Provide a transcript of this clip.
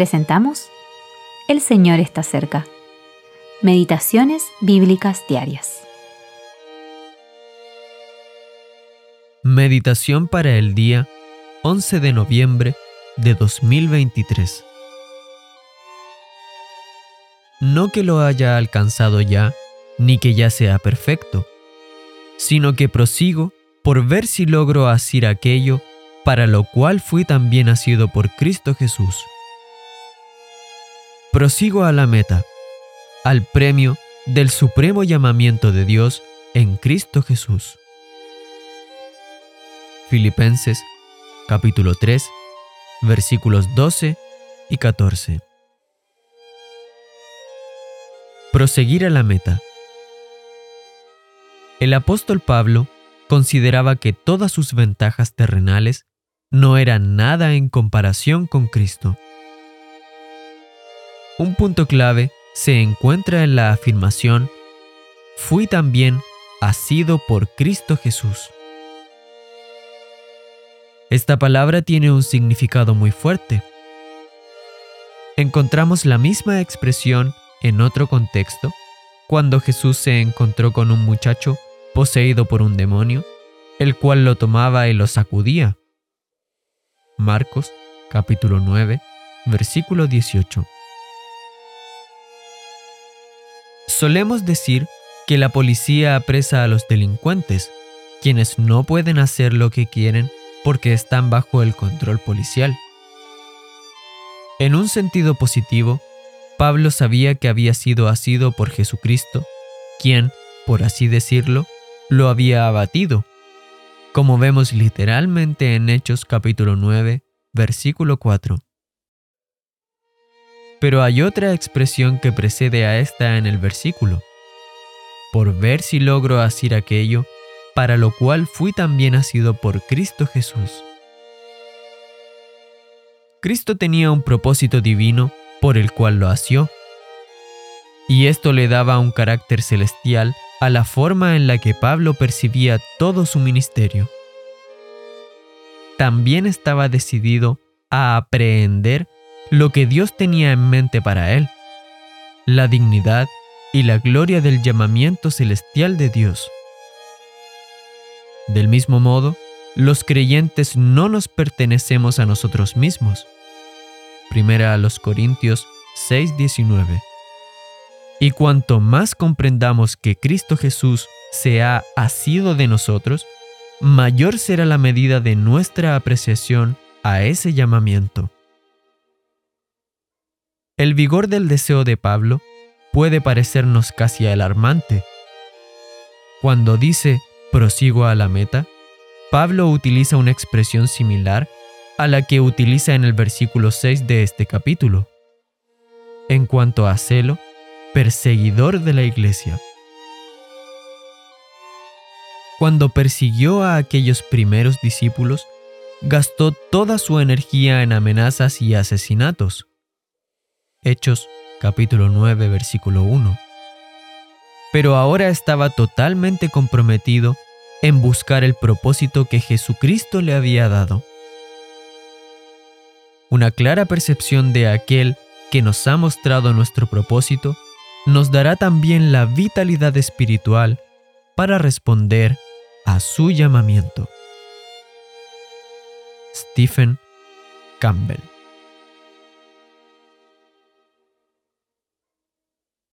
presentamos El Señor está cerca. Meditaciones Bíblicas Diarias. Meditación para el día 11 de noviembre de 2023. No que lo haya alcanzado ya, ni que ya sea perfecto, sino que prosigo por ver si logro asir aquello para lo cual fui también nacido por Cristo Jesús. Prosigo a la meta, al premio del supremo llamamiento de Dios en Cristo Jesús. Filipenses capítulo 3 versículos 12 y 14. Proseguir a la meta. El apóstol Pablo consideraba que todas sus ventajas terrenales no eran nada en comparación con Cristo. Un punto clave se encuentra en la afirmación, fui también asido por Cristo Jesús. Esta palabra tiene un significado muy fuerte. Encontramos la misma expresión en otro contexto, cuando Jesús se encontró con un muchacho poseído por un demonio, el cual lo tomaba y lo sacudía. Marcos capítulo 9, versículo 18. Solemos decir que la policía apresa a los delincuentes, quienes no pueden hacer lo que quieren porque están bajo el control policial. En un sentido positivo, Pablo sabía que había sido asido por Jesucristo, quien, por así decirlo, lo había abatido, como vemos literalmente en Hechos capítulo 9, versículo 4. Pero hay otra expresión que precede a esta en el versículo, por ver si logro asir aquello, para lo cual fui también asido por Cristo Jesús. Cristo tenía un propósito divino por el cual lo asió, y esto le daba un carácter celestial a la forma en la que Pablo percibía todo su ministerio. También estaba decidido a aprehender lo que Dios tenía en mente para él, la dignidad y la gloria del llamamiento celestial de Dios. Del mismo modo, los creyentes no nos pertenecemos a nosotros mismos. Primera a los Corintios 6:19. Y cuanto más comprendamos que Cristo Jesús se ha asido de nosotros, mayor será la medida de nuestra apreciación a ese llamamiento. El vigor del deseo de Pablo puede parecernos casi alarmante. Cuando dice prosigo a la meta, Pablo utiliza una expresión similar a la que utiliza en el versículo 6 de este capítulo. En cuanto a celo, perseguidor de la iglesia. Cuando persiguió a aquellos primeros discípulos, gastó toda su energía en amenazas y asesinatos. Hechos capítulo 9 versículo 1. Pero ahora estaba totalmente comprometido en buscar el propósito que Jesucristo le había dado. Una clara percepción de aquel que nos ha mostrado nuestro propósito nos dará también la vitalidad espiritual para responder a su llamamiento. Stephen Campbell